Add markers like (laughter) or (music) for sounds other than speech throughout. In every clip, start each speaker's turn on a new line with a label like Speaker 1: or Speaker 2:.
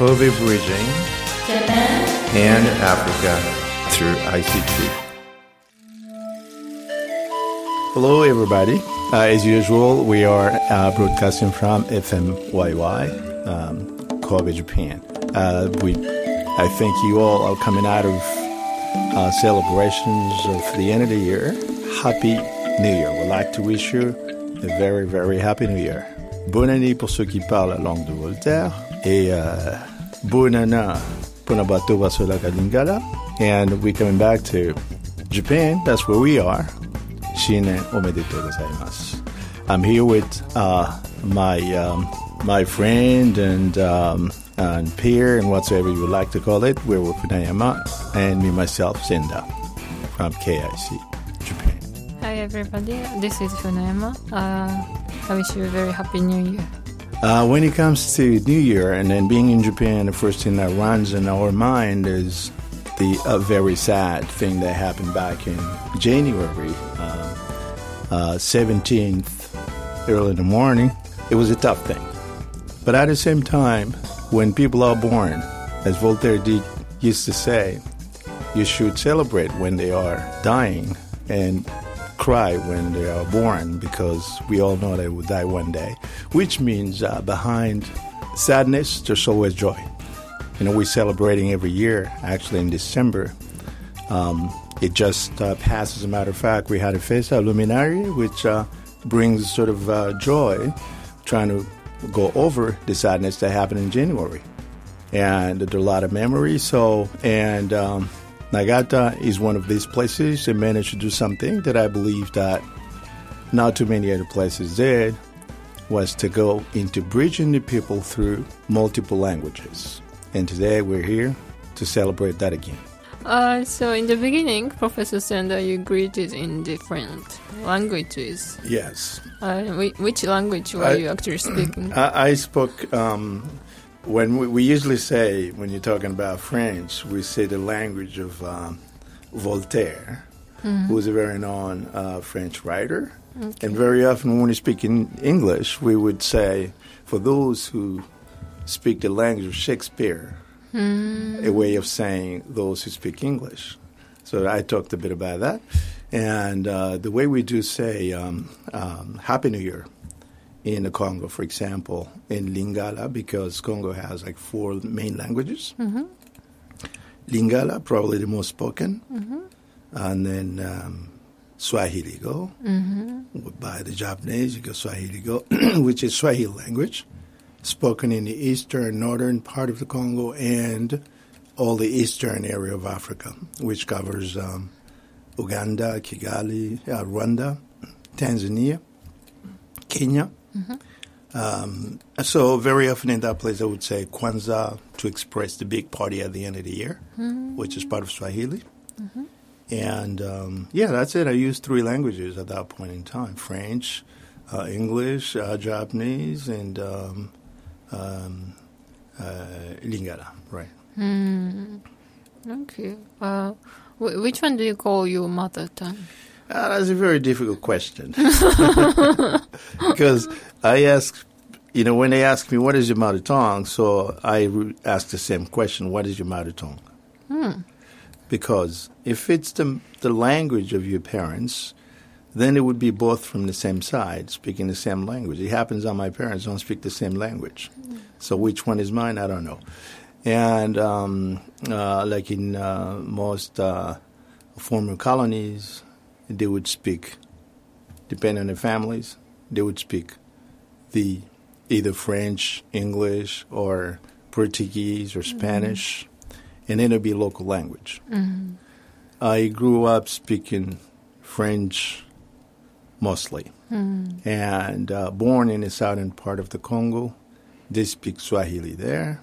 Speaker 1: Kobe Bridging
Speaker 2: Japan
Speaker 1: and Africa through ICT. Hello, everybody. Uh, as usual, we are uh, broadcasting from FMYY, um, Kobe, Japan. Uh, we, I think you all are coming out of uh, celebrations of the end of the year. Happy New Year. We'd like to wish you a very, very happy New Year. Bonne année pour ceux qui parlent la langue de Voltaire et nos bateaux Vasola Kalingala. And we're coming back to Japan. That's where we are. Shine omedetou gozaimasu. I'm here with uh, my um, my friend and um, and peer and whatsoever you would like to call it. We're with Funayama and me myself, Senda from KIC Japan.
Speaker 2: Hi everybody, this is Funayama. Uh, I wish you a very happy new year.
Speaker 1: Uh, when it comes to New Year and then being in Japan, the first thing that runs in our mind is the uh, very sad thing that happened back in January uh, uh, 17th, early in the morning. It was a tough thing. But at the same time, when people are born, as Voltaire did, used to say, you should celebrate when they are dying and cry when they are born because we all know they will die one day, which means uh, behind sadness, there's always joy. You know, we're celebrating every year, actually in December. Um, it just uh, passed, as a matter of fact, we had a Festa Luminarie, which uh, brings sort of uh, joy, trying to go over the sadness that happened in January. And there are a lot of memories. So, and um, Nagata is one of these places that managed to do something that I believe that not too many other places did, was to go into bridging the people through multiple languages. And today we're here to celebrate that again.
Speaker 2: Uh, so in the beginning, Professor Senda, you greeted in different languages.
Speaker 1: Yes.
Speaker 2: Uh, which language were
Speaker 1: I-
Speaker 2: you actually speaking? (clears throat)
Speaker 1: I, I spoke, um, when we, we usually say, when you're talking about French, we say the language of um, Voltaire, who was a very known uh, French writer. And very often when we speak in English, we would say, for those who speak the language of Shakespeare, a way of saying those who speak English. So I talked a bit about that. And uh, the way we do say um, um, Happy New Year in the Congo, for example, in Lingala, because Congo has like four main languages. Lingala, probably the most spoken, and then um, Swahili go by the Japanese. You go Swahili go, (clears throat) which is Swahili language, spoken in the eastern northern part of the Congo and all the eastern area of Africa, which covers um, Uganda, Kigali, uh, Rwanda, Tanzania, Kenya. Um, so very often in that place, I would say Kwanzaa to express the big party at the end of the year, which is part of Swahili. And um, yeah, that's it. I used three languages at that point in time: French, uh, English, uh, Japanese, and um, um, uh, Lingala. Right.
Speaker 2: okay. Uh, wh- which one do you call your mother tongue?
Speaker 1: Uh, that's a very difficult question (laughs) because I ask, you know, when they ask me what is your mother tongue, so I re- ask the same question: What is your mother tongue? Because if it's the the language of your parents, then it would be both from the same side, speaking the same language. It happens that my parents don't speak the same language, so which one is mine? I don't know. And um, uh, like in uh, most uh, former colonies, they would speak, depending on the families, they would speak the either French, English, or Portuguese or mm-hmm. Spanish, and then it'd be local language. Mm-hmm. I grew up speaking French mostly, mm-hmm. and uh, born in the southern part of the Congo. They speak Swahili there.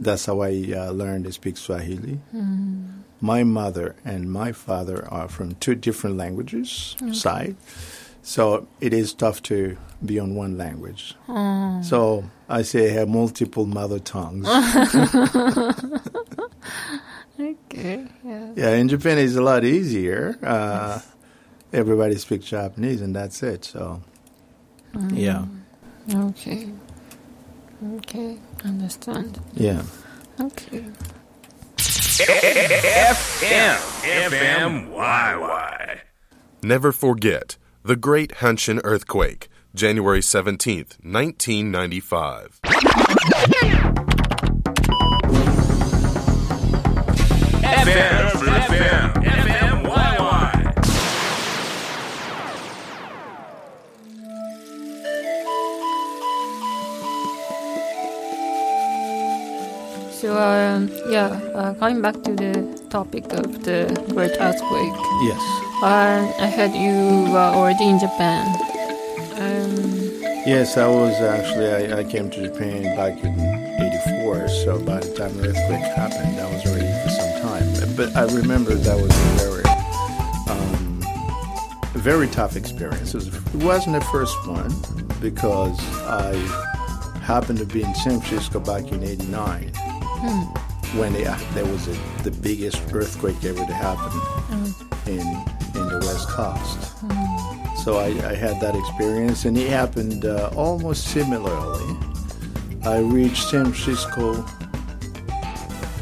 Speaker 1: That's how I uh, learned to speak Swahili. My mother and my father are from two different languages side, so it is tough to be on one language. So I say I have multiple mother tongues. (laughs)
Speaker 2: Okay. Yeah.
Speaker 1: yeah, in Japan it's a lot easier. Uh, Everybody speaks Japanese, and that's it. So, yeah.
Speaker 2: Okay. Okay, understand.
Speaker 1: Yeah.
Speaker 2: Okay.
Speaker 3: FM FMYY.
Speaker 4: Never forget the Great Hanshin Earthquake, January 17th, 1995.
Speaker 3: FM FM
Speaker 2: So, um, yeah, uh, coming back to the topic of the great earthquake,
Speaker 1: Yes.
Speaker 2: uh, I heard you were already in Japan. Um,
Speaker 1: Yes, I was actually, I, I came to Japan back in 84, so by the time the earthquake happened, I was already for some time. But I remember that was a very, um, very tough experience. It, was, it wasn't the first one because I happened to be in San Francisco back in 89 Hmm. when they, uh, there was a, the biggest earthquake ever to happen oh. in, in the West Coast. Hmm. So I, I had that experience, and it happened uh, almost similarly. I reached San Francisco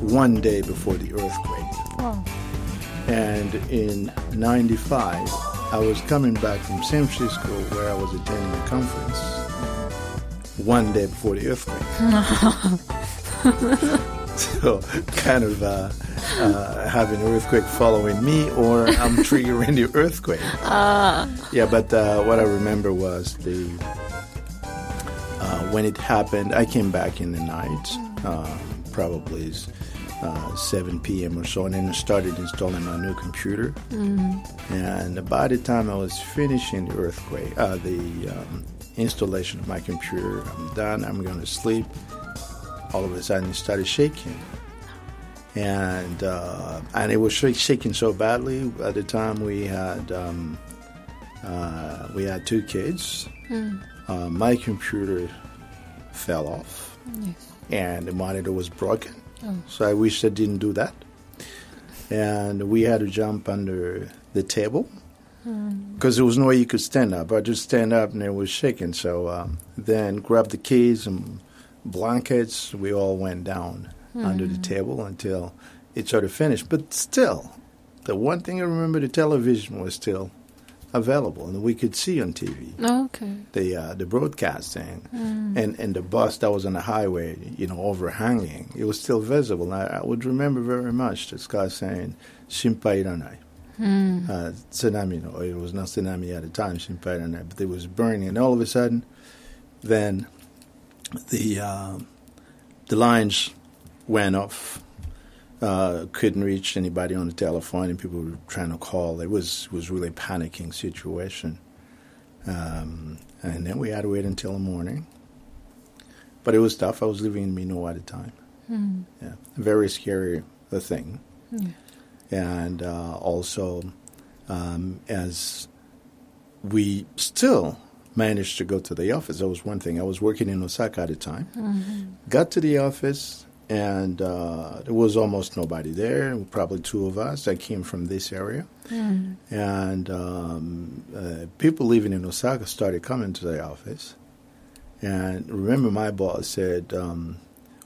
Speaker 1: one day before the earthquake,
Speaker 2: oh,
Speaker 1: and in '95, I was coming back from San Francisco where I was attending a conference mm-hmm. one day before the earthquake. (laughs) (laughs) so, kind of uh, uh, having an earthquake following me, or I'm (laughs) triggering the earthquake. Yeah, but uh, what I remember was the uh, when it happened. I came back in the night, uh, probably uh, 7 p.m. or so, and then I started installing my new computer. And by the time I was finishing the earthquake, uh, the um, installation of my computer, I'm done. I'm going to sleep. All of a sudden, it started shaking and uh, and it was shaking so badly. At the time, we had um, uh, we had two kids. Uh, my computer fell off,
Speaker 2: yes.
Speaker 1: and the monitor was broken. So I wish I didn't do that. And we had to jump under the table because there was no way you could stand up. I just stand up and it was shaking. So um, then grabbed the keys and blankets. We all went down under the table until it sort of finished. But still, the one thing I remember, the television was still available and we could see on TV
Speaker 2: Okay.
Speaker 1: the uh, the broadcasting and and the bus that was on the highway, you know, overhanging. It was still visible. And I, I would remember very much this guy saying "Shimpai iranai." Uh, tsunami, no, it was not tsunami at the time, iranai, but it was burning. And all of a sudden, then the uh, the lines went off. Uh, couldn't reach anybody on the telephone, and people were trying to call. It was was really panicking situation. Um, and then we had to wait until the morning. But it was tough. I was living in Mino at the time. Yeah, very scary uh, thing. And uh, also, um, as we still managed to go to the office, that was one thing. I was working in Osaka at the time. Got to the office, and uh, there was almost nobody there. Probably two of us that came from this area and um, uh, people living in Osaka started coming to the office. And remember, my boss said, um,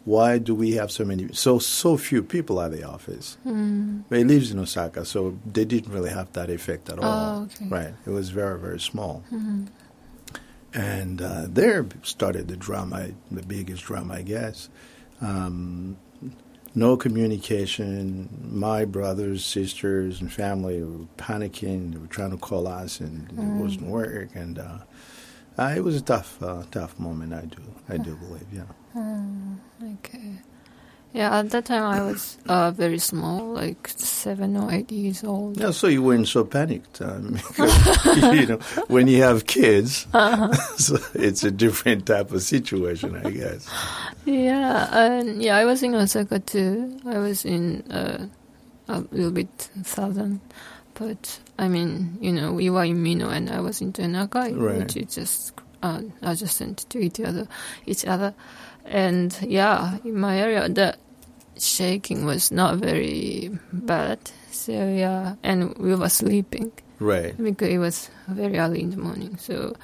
Speaker 1: "Why do we have so many, so so few people at the office?" But he lives in Osaka, so they didn't really have that effect at all.
Speaker 2: Oh, okay.
Speaker 1: Right? It was very very small. And uh, there started the drama, the biggest drama, I guess. Um, no communication. My brothers, sisters, and family were panicking. They were trying to call us, and it wasn't work. And uh, uh, it was a tough, uh, tough moment. I do, I do believe. Yeah.
Speaker 2: Okay. Yeah, at that time I was uh, very small, like seven or eight years old.
Speaker 1: Yeah. So you weren't so panicked, um, because, (laughs) you know, when you have kids, (laughs) (laughs) so it's a different type of situation, I guess.
Speaker 2: Yeah, and yeah, I was in Osaka too. I was in uh, a little bit southern, but I mean, you know, we were in Mino and I was in Tenagai,
Speaker 1: Right.
Speaker 2: which is just uh, adjacent to each other, each other. And yeah, in my area, the shaking was not very bad. So yeah, and we were sleeping
Speaker 1: Right.
Speaker 2: because it was very early in the morning. So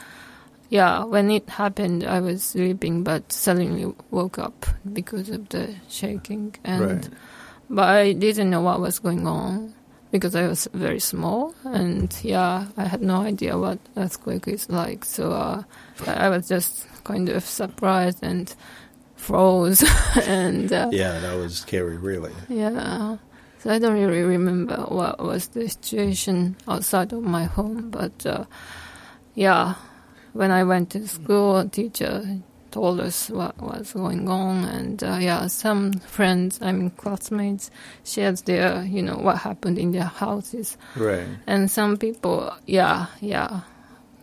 Speaker 2: yeah, when it happened, I was sleeping, but suddenly woke up because of the shaking, and
Speaker 1: Right.
Speaker 2: but I didn't know what was going on because I was very small, and yeah, I had no idea what earthquake is like. So uh, I I was just kind of surprised and froze, (laughs) and uh,
Speaker 1: Yeah, that was scary, really.
Speaker 2: yeah. So I don't really remember what was the situation outside of my home, but uh, yeah, when I went to school, a teacher told us what was going on, and uh, yeah, some friends, I mean classmates, shared their, you know, what happened in their houses,
Speaker 1: Right.
Speaker 2: and some people, yeah, yeah,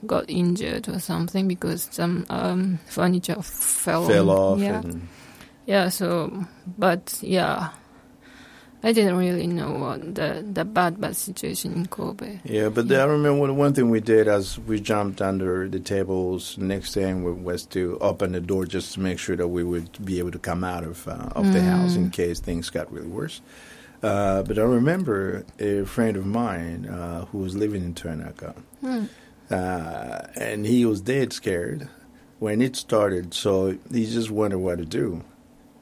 Speaker 2: got injured or something because some um, furniture fell
Speaker 1: Fell
Speaker 2: on-
Speaker 1: off
Speaker 2: Yeah.
Speaker 1: and
Speaker 2: yeah, so, but yeah, I didn't really know what the the bad bad situation in Kobe.
Speaker 1: Yeah, but I remember one, thing we did as we jumped under the tables. Next thing wa- was to open the door just to make sure that we would be able to come out of uh, of the house in case things got really worse. Uh, but I remember a friend of mine uh, who was living in Tanaka, uh, and he was dead scared when it started. So he just wondered what to do.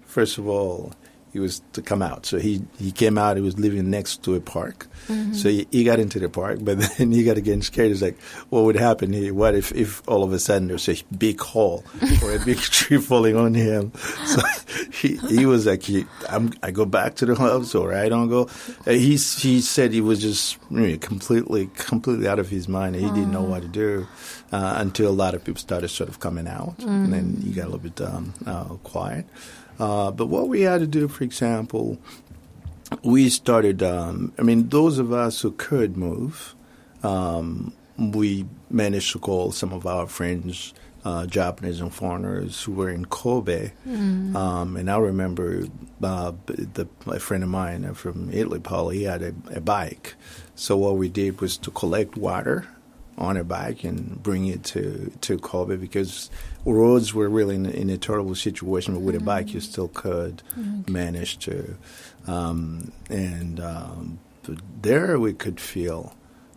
Speaker 1: First of all, he was to come out. So he, he came out. He was living next to a park. So he, he got into the park, but (laughs) then he got again scared. He's like, what would happen here? What if, if all of a sudden there's a big hole or a big (laughs) tree falling on him? So (laughs) he, he was like, he, I'm, I go back to the house or I don't go. Uh, he, he said he was just you know, completely, completely out of his mind. He didn't know what to do uh, until a lot of people started sort of coming out. And then he got a little bit um, uh, quiet. Uh, but what we had to do, for example, we started. Um, I mean, those of us who could move, um, we managed to call some of our friends, uh, Japanese and foreigners, who were in Kobe. Um, and I remember uh, the, a friend of mine from Italy, Paul. He had a, a bike. So what we did was to collect water on a bike and bring it to, to Kobe because roads were really in, in a terrible situation, but with a bike you still could manage to. Um, and um, there we could feel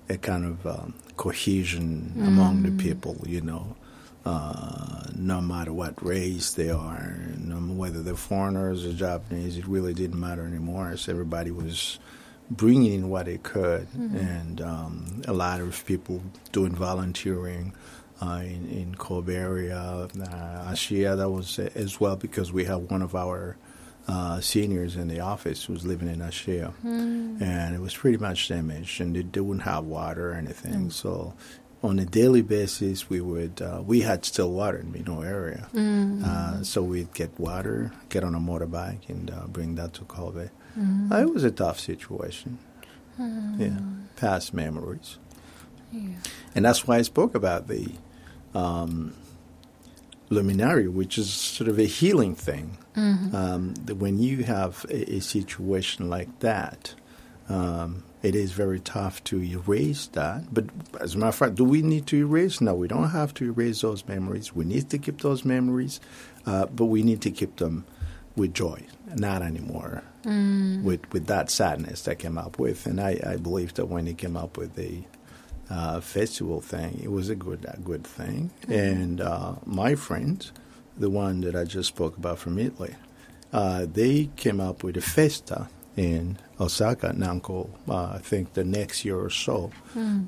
Speaker 1: a kind of um, cohesion among the people, you know. Uh, no matter what race they are, no whether they're foreigners or Japanese, it really didn't matter anymore. So everybody was bringing in what they could, and um, a lot of people doing volunteering uh, in, in Kobe area, uh, Ashiya. That was uh, as well because we have one of our uh, seniors in the office who was living in Ashiya, and it was pretty much damaged, and they, wouldn't have water or anything. So. On a daily basis, we would uh, we had still water in the Mino area, uh, so we'd get water, get on a motorbike, and uh, bring that to Kobe. Uh, it was a tough situation. Yeah, past memories. And that's why I spoke about the um, luminary, which is sort of a healing thing. Um, that when you have a, a situation like that, um, it is very tough to erase that. But as a matter of fact, do we need to erase? No, we don't have to erase those memories. We need to keep those memories, uh, but we need to keep them with joy, not anymore with with that sadness that came up with. And I, I believe that when he came up with the uh, festival thing, it was a good a good thing. And uh, my friend, the one that I just spoke about from Italy, uh, they came up with a festa in Osaka, Nanko, uh, I think the next year or so,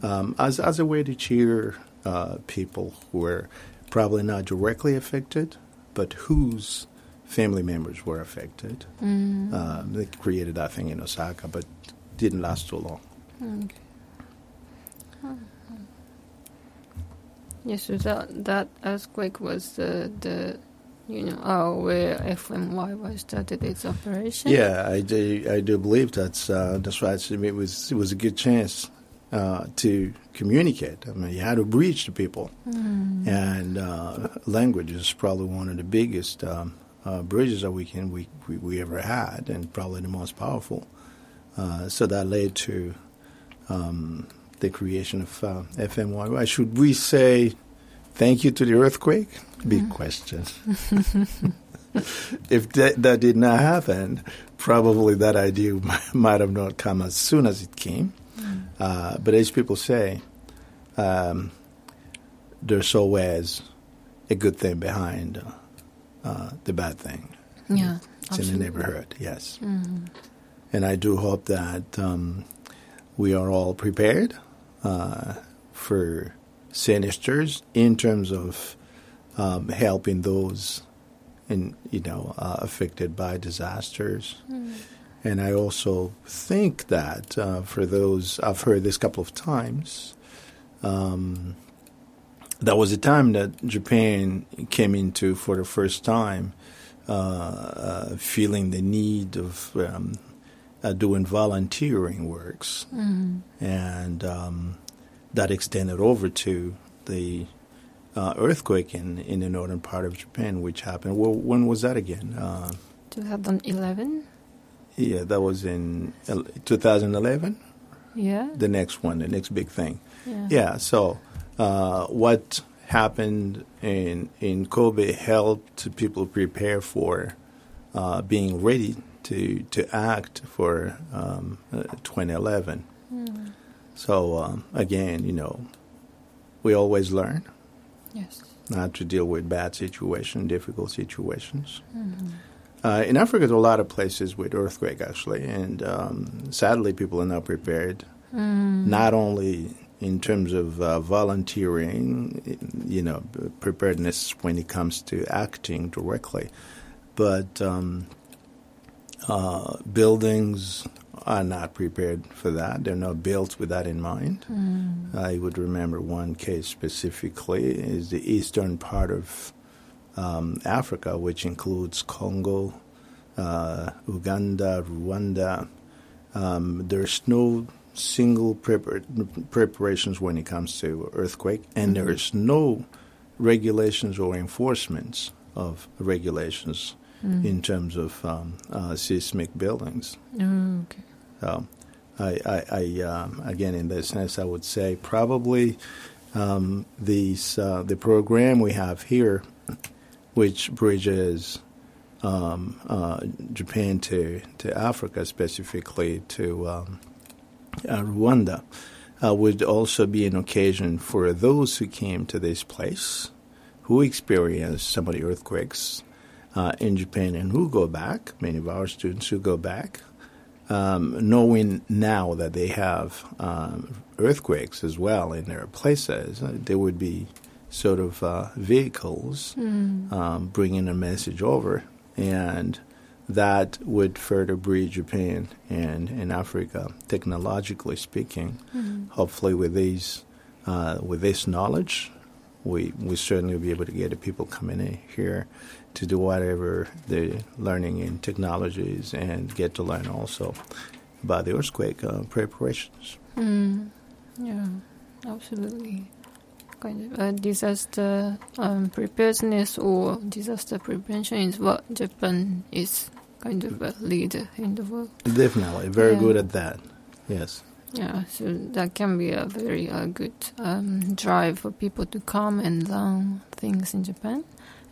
Speaker 1: um, as as a way to cheer uh, people who were probably not directly affected, but whose family members were affected. Uh, they created that thing in Osaka, but didn't last too long.
Speaker 2: Okay. Yes, so that that earthquake was the the you know oh where FMYY started its operation.
Speaker 1: Yeah, I do. I do believe that's uh, that's right. So it was it was a good chance uh, to communicate. I mean, you had to reach the people, and uh, language is probably one of the biggest um, uh, bridges that we can we, we we ever had, and probably the most powerful. Uh, so that led to um, the creation of uh, FMYY. Should we say thank you to the earthquake? Big question. if that, that did not happen, probably that idea (laughs) might, have not come as soon as it came. Uh, but as people say, um, there's always a good thing behind uh, uh, the bad thing.
Speaker 2: Yeah.
Speaker 1: It's in the neighborhood, yes. And I do hope that um, we are all prepared uh, for sinisters in terms of um, helping those in you know uh, affected by disasters. And I also think that uh, for those I've heard this a couple of times, um, that was a time that Japan came into for the first time, uh, uh, feeling the need of um, uh, doing volunteering works, and um, that extended over to the uh, earthquake in, in the northern part of Japan, which happened. Well, when was that again? Uh,
Speaker 2: 2011.
Speaker 1: yeah, that was in 2011.
Speaker 2: Yeah.
Speaker 1: The next one, the next big thing.
Speaker 2: Yeah.
Speaker 1: Yeah. So, uh, what happened in in Kobe helped people prepare for uh, being ready to to act for um, uh, 2011. So um, again, you know, we always learn
Speaker 2: Yes.
Speaker 1: not to deal with bad situations, difficult situations. Uh, in Africa, there are a lot of places with earthquake actually, and um, sadly, people are not prepared. Not only in terms of uh, volunteering, you know, preparedness when it comes to acting directly, but um, uh, buildings are not prepared for that. They're not built with that in mind. I would remember one case specifically is the eastern part of um, Africa, which includes Congo, uh, Uganda, Rwanda. Um, there's no single prepar- preparations when it comes to earthquake, and there is no regulations or enforcements of regulations in terms of um, uh, seismic buildings.
Speaker 2: Oh, okay.
Speaker 1: So, I, I, I um, again, in that sense, I would say probably um, these uh, the program we have here, which bridges um, uh, Japan to to Africa, specifically to um, uh, Rwanda, uh, would also be an occasion for those who came to this place, who experienced some of the earthquakes uh, in Japan, and who go back. Many of our students who go back um, knowing now that they have um, earthquakes as well in their places, uh, there would be sort of uh, vehicles um, bringing a message over, and that would further breed Japan and, and Africa, technologically speaking. Hopefully, with these uh, with this knowledge, we we certainly will be able to get the people coming in here to do whatever they're learning in technologies and get to learn also about the earthquake uh, preparations.
Speaker 2: Yeah, absolutely. Kind of uh, disaster um, preparedness or disaster prevention is what Japan is kind of a leader in the world.
Speaker 1: Definitely, very
Speaker 2: Yeah.
Speaker 1: good at that. Yes.
Speaker 2: Yeah, so that can be a very uh, good um, drive for people to come and learn things in Japan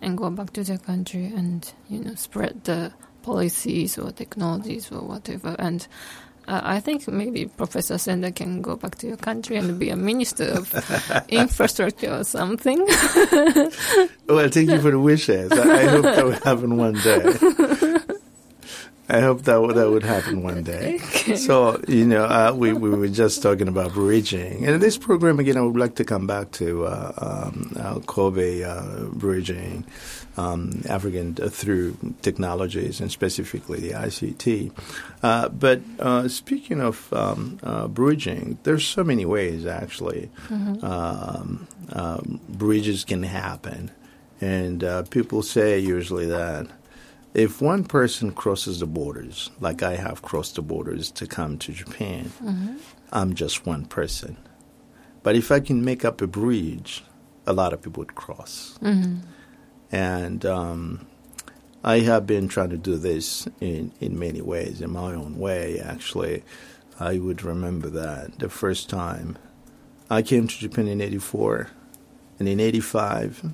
Speaker 2: and go back to their country and you know spread the policies or technologies or whatever. And uh, I think maybe Professor Senda can go back to your country and be a minister of (laughs) infrastructure or something.
Speaker 1: Well, thank you for the wishes. I, I hope that would happen one day. (laughs) I hope that would, that would happen one day. (laughs) So, you know, uh, we, we were just talking about bridging. And in this program, again, I would like to come back to uh, um, uh, Kobe uh, bridging um, African uh, through technologies and specifically the ICT. Uh, but uh, speaking of um, uh, bridging, there's so many ways, actually, um, um, bridges can happen. And uh, people say usually that if one person crosses the borders, like I have crossed the borders to come to Japan, I'm just one person. But if I can make up a bridge, a lot of people would cross. And um, I have been trying to do this in, in many ways, in my own way, actually. I would remember that the first time I came to Japan in 84, and in 85,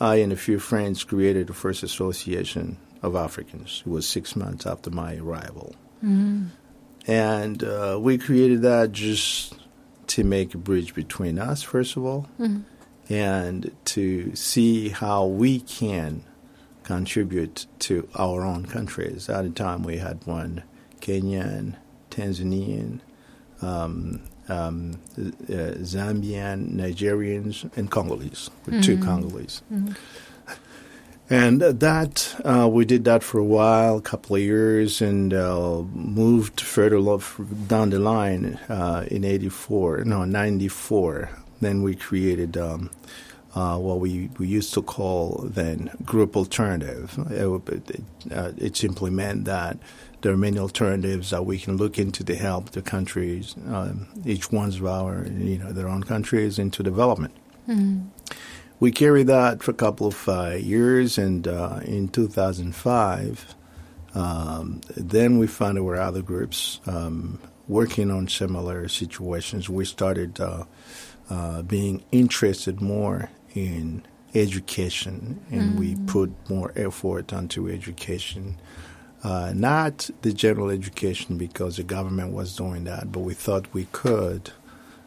Speaker 1: I and a few friends created the first association of Africans. It was six months after my arrival. And uh, we created that just to make a bridge between us, first of all, and to see how we can contribute to our own countries. At the time, we had one Kenyan, Tanzanian, um, um, uh, Zambian, Nigerians, and Congolese, with two Congolese. And that uh, we did that for a while, a couple of years, and uh, moved further down the line uh, in '84, no '94. Then we created um, uh, what we, we used to call then group alternative. It, it, uh, it simply meant that there are many alternatives that we can look into to help the countries, um, each one's of our you know their own countries into development we carried that for a couple of uh, years, and uh, in 2005, um, then we found there were other groups um, working on similar situations. We started uh, uh, being interested more in education, and we put more effort onto education. Uh, not the general education because the government was doing that, but we thought we could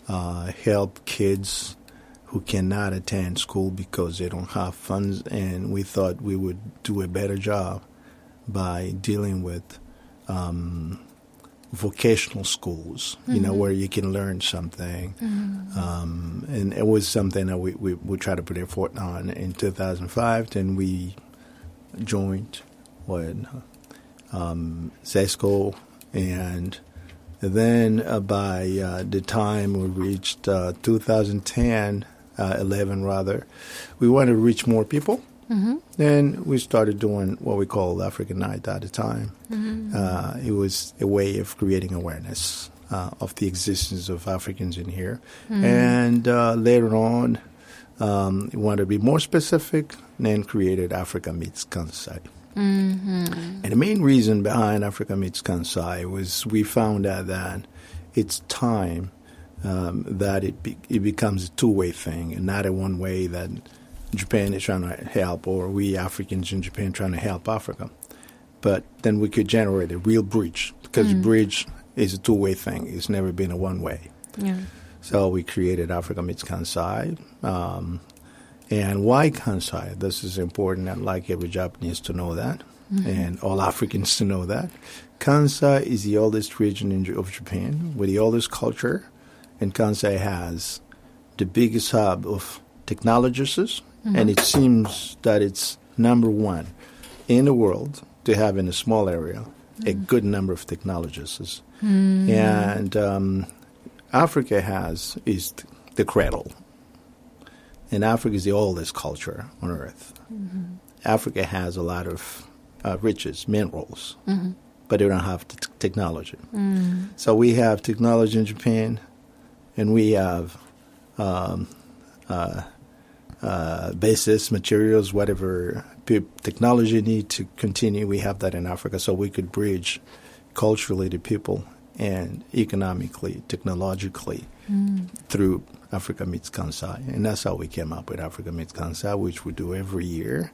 Speaker 1: uh, help kids who cannot attend school because they don't have funds, and we thought we would do a better job by dealing with um, vocational schools, you know, where you can learn something. Um, and it was something that we, we, we tried to put effort on in 2005. Then we joined with um, ZESCO, and then uh, by uh, the time we reached uh, 2010, uh, 11 rather, we wanted to reach more people. Mm-hmm. And we started doing what we called African Night at the time. Uh, it was a way of creating awareness uh, of the existence of Africans in here. And uh, later on, um, we wanted to be more specific, and then created Africa Meets Kansai. And the main reason behind Africa Meets Kansai was we found out that it's time um, that it be, it becomes a two way thing and not a one way that Japan is trying to help or we Africans in Japan trying to help Africa. But then we could generate a real bridge because the bridge is a two way thing. It's never been a one way.
Speaker 2: Yeah.
Speaker 1: So we created Africa Meets Kansai. Um, and why Kansai? This is important. I'd like every Japanese to know that, mm-hmm. and all Africans to know that. Kansai is the oldest region in, of Japan with the oldest culture, and Kansai has the biggest hub of technologists, mm-hmm. and it seems that it's number one in the world to have in a small area a mm-hmm. good number of technologists. Mm. And um, Africa has is the cradle, and Africa is the oldest culture on earth. Africa has a lot of uh, riches, minerals, but they don't have t- technology. So we have technology in Japan, and we have um, uh, uh, basis materials, whatever technology you need to continue. We have that in Africa, so we could bridge culturally to people and economically, technologically through Africa Meets Kansai. And that's how we came up with Africa Meets Kansai, which we do every year.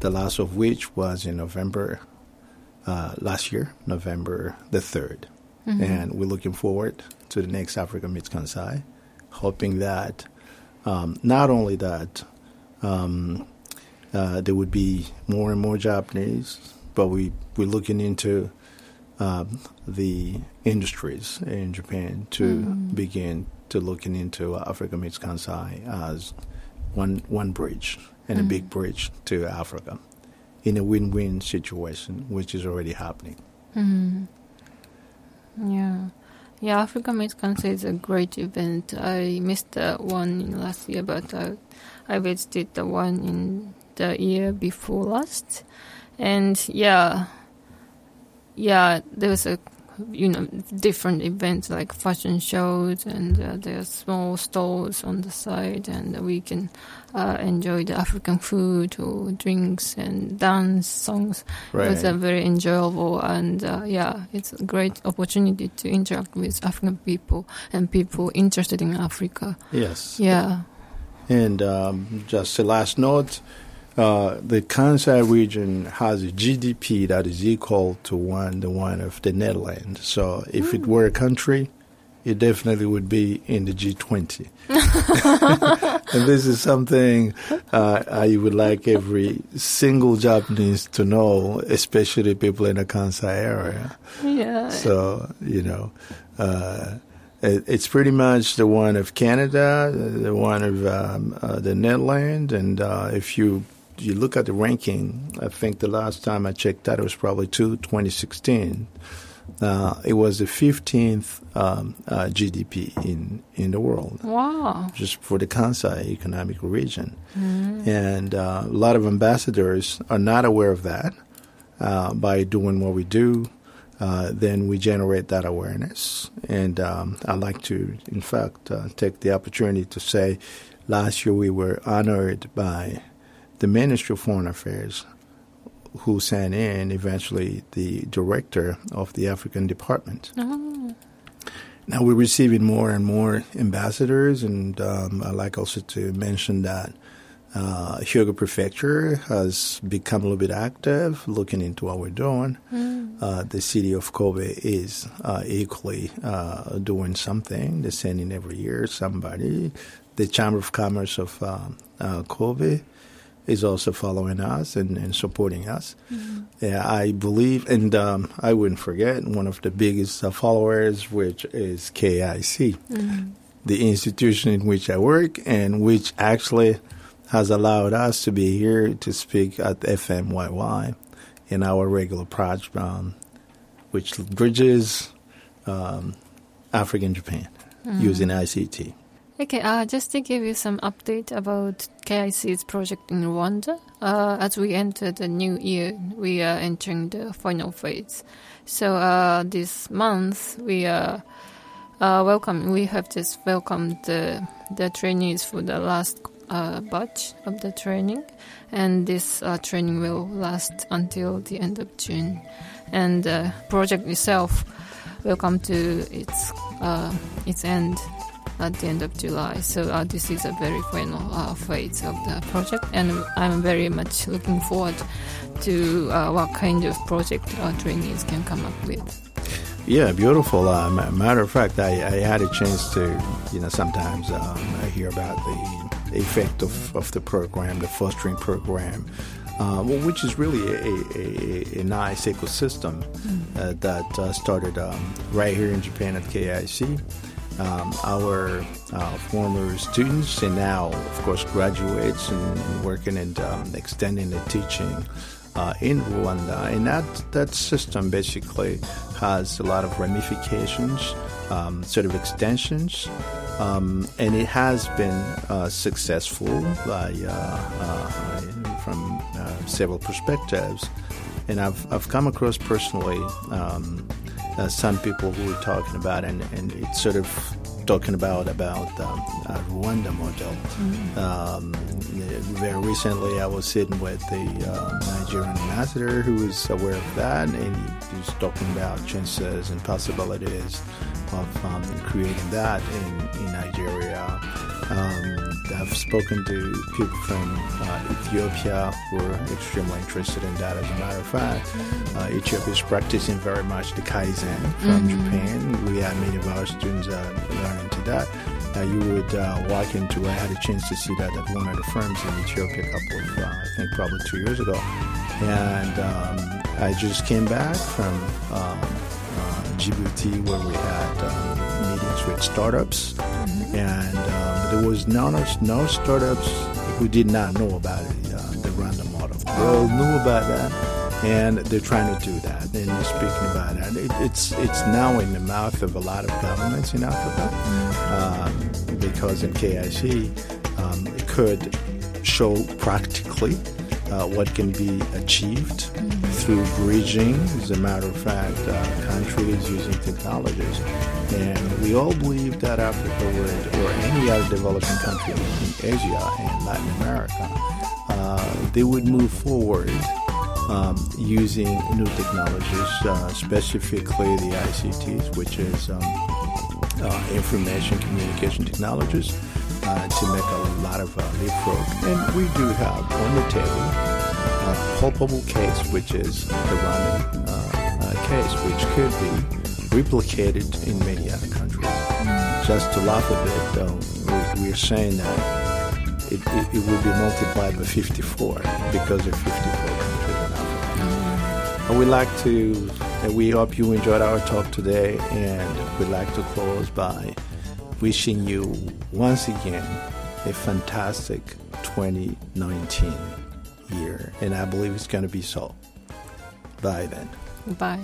Speaker 1: The last of which was in November uh, last year, November the 3rd. And we're looking forward to the next Africa Meets Kansai, hoping that um, not only that um, uh, there would be more and more Japanese, but we, we're looking into um, the industries in Japan to mm-hmm. begin to looking into uh, Africa Meets Kansai as one one bridge and a mm-hmm. big bridge to Africa in a win-win situation, which is already happening. Mm-hmm.
Speaker 2: Yeah. Yeah, Africa Meets Kansai is a great event. I missed the one in last year, but I, I visited the one in the year before last. And yeah, yeah, there was a you know different events like fashion shows and uh, there are small stalls on the side and we can uh, enjoy the African food or drinks and dance songs. It was
Speaker 1: Right.
Speaker 2: uh, very enjoyable and uh, yeah, it's a great opportunity to interact with African people and people interested in Africa.
Speaker 1: Yes.
Speaker 2: Yeah.
Speaker 1: And um, just a last note, uh, the Kansai region has a GDP that is equal to one the one of the Netherlands. So if it were a country, it definitely would be in the G20. (laughs) and this is something uh, I would like every single Japanese to know, especially people in the Kansai area.
Speaker 2: Yeah.
Speaker 1: So, you know, uh, it, it's pretty much the one of Canada, the one of um, uh, the Netherlands, and uh, if you you look at the ranking, I think the last time I checked that it was probably two, 2016. Uh, it was the 15th um, uh, GDP in, in the world,
Speaker 2: wow.
Speaker 1: just for the Kansai economic region. And uh, a lot of ambassadors are not aware of that. Uh, by doing what we do, uh, then we generate that awareness. And um, I'd like to, in fact, uh, take the opportunity to say last year we were honored by the Ministry of Foreign Affairs, who sent in eventually the director of the African department. Now we're receiving more and more ambassadors, and um, I'd like also to mention that uh, Hyogo Prefecture has become a little bit active, looking into what we're doing. Uh, the city of Kobe is uh, equally uh, doing something. They're sending every year somebody. The Chamber of Commerce of um, uh, Kobe is also following us and, and supporting us. Yeah, I believe, and um, I wouldn't forget one of the biggest uh, followers, which is KIC, the institution in which I work, and which actually has allowed us to be here to speak at FMYY in our regular project, um, which bridges um, Africa and Japan using ICT.
Speaker 2: Okay, uh, just to give you some update about KIC's project in Rwanda. Uh, as we enter the new year, we are entering the final phase. So uh, this month, we are uh, welcome. We have just welcomed the the trainees for the last uh, batch of the training, and this uh, training will last until the end of June. And the project itself will come to its its end at the end of July. So uh, this is a very final uh, phase of the project, and I'm very much looking forward to uh, what kind of project our trainees can come up with.
Speaker 1: Yeah, beautiful. Uh, matter of fact, I, I had a chance to, you know, sometimes um, I hear about the effect of, of the program, the fostering program, uh, which is really a, a, a, nice ecosystem uh, that uh, started um, right here in Japan at KIC. Um, our uh, former students and now, of course, graduates and, working and um, extending the teaching uh, in Rwanda, and that that system basically has a lot of ramifications, um, sort of extensions, um, and it has been uh, successful by uh, uh, from uh, several perspectives. And I've I've come across personally um, uh, some people who were talking about, and, and it's sort of talking about about um, uh, Rwanda model. Um, very recently, I was sitting with the uh, Nigerian ambassador who was aware of that, and he, he was talking about chances and possibilities of um, creating that in, in Nigeria. I've spoken to people from uh, Ethiopia who are extremely interested in that. As a matter of fact, uh, Ethiopia is practicing very much the Kaizen from Japan. We had many of our students uh, learn into that. Uh, you would uh, walk into, I had a chance to see that at one of the firms in Ethiopia a couple of, uh, I think probably two years ago. And um, I just came back from um, uh, Djibouti where we had meetings with startups. And um, there was no, no startups who did not know about it, uh, the Rwanda model. They all knew about that and they're trying to do that and they're speaking about it. it. It's it's now in the mouth of a lot of governments in Africa um, because in KIC um, it could show practically uh, what can be achieved through bridging, as a matter of fact, uh, countries using technologies. And we all believe that Africa would, or any other developing country in Asia and Latin America, uh, they would move forward um, using new technologies, uh, specifically the ICTs, which is um, uh, information communication technologies, uh, to make a lot of uh, leapfrog. And we do have on the table a culpable case, which is the Rwandan uh, uh, case, which could be replicated in many other countries. just to laugh a bit, though, we, we're saying that it, it, it will be multiplied by 54 because of 54 and we'd like to, and we hope you enjoyed our talk today, and we'd like to close by wishing you once again a fantastic 2019 year, and I believe it's going to be so. Bye then.
Speaker 2: Bye.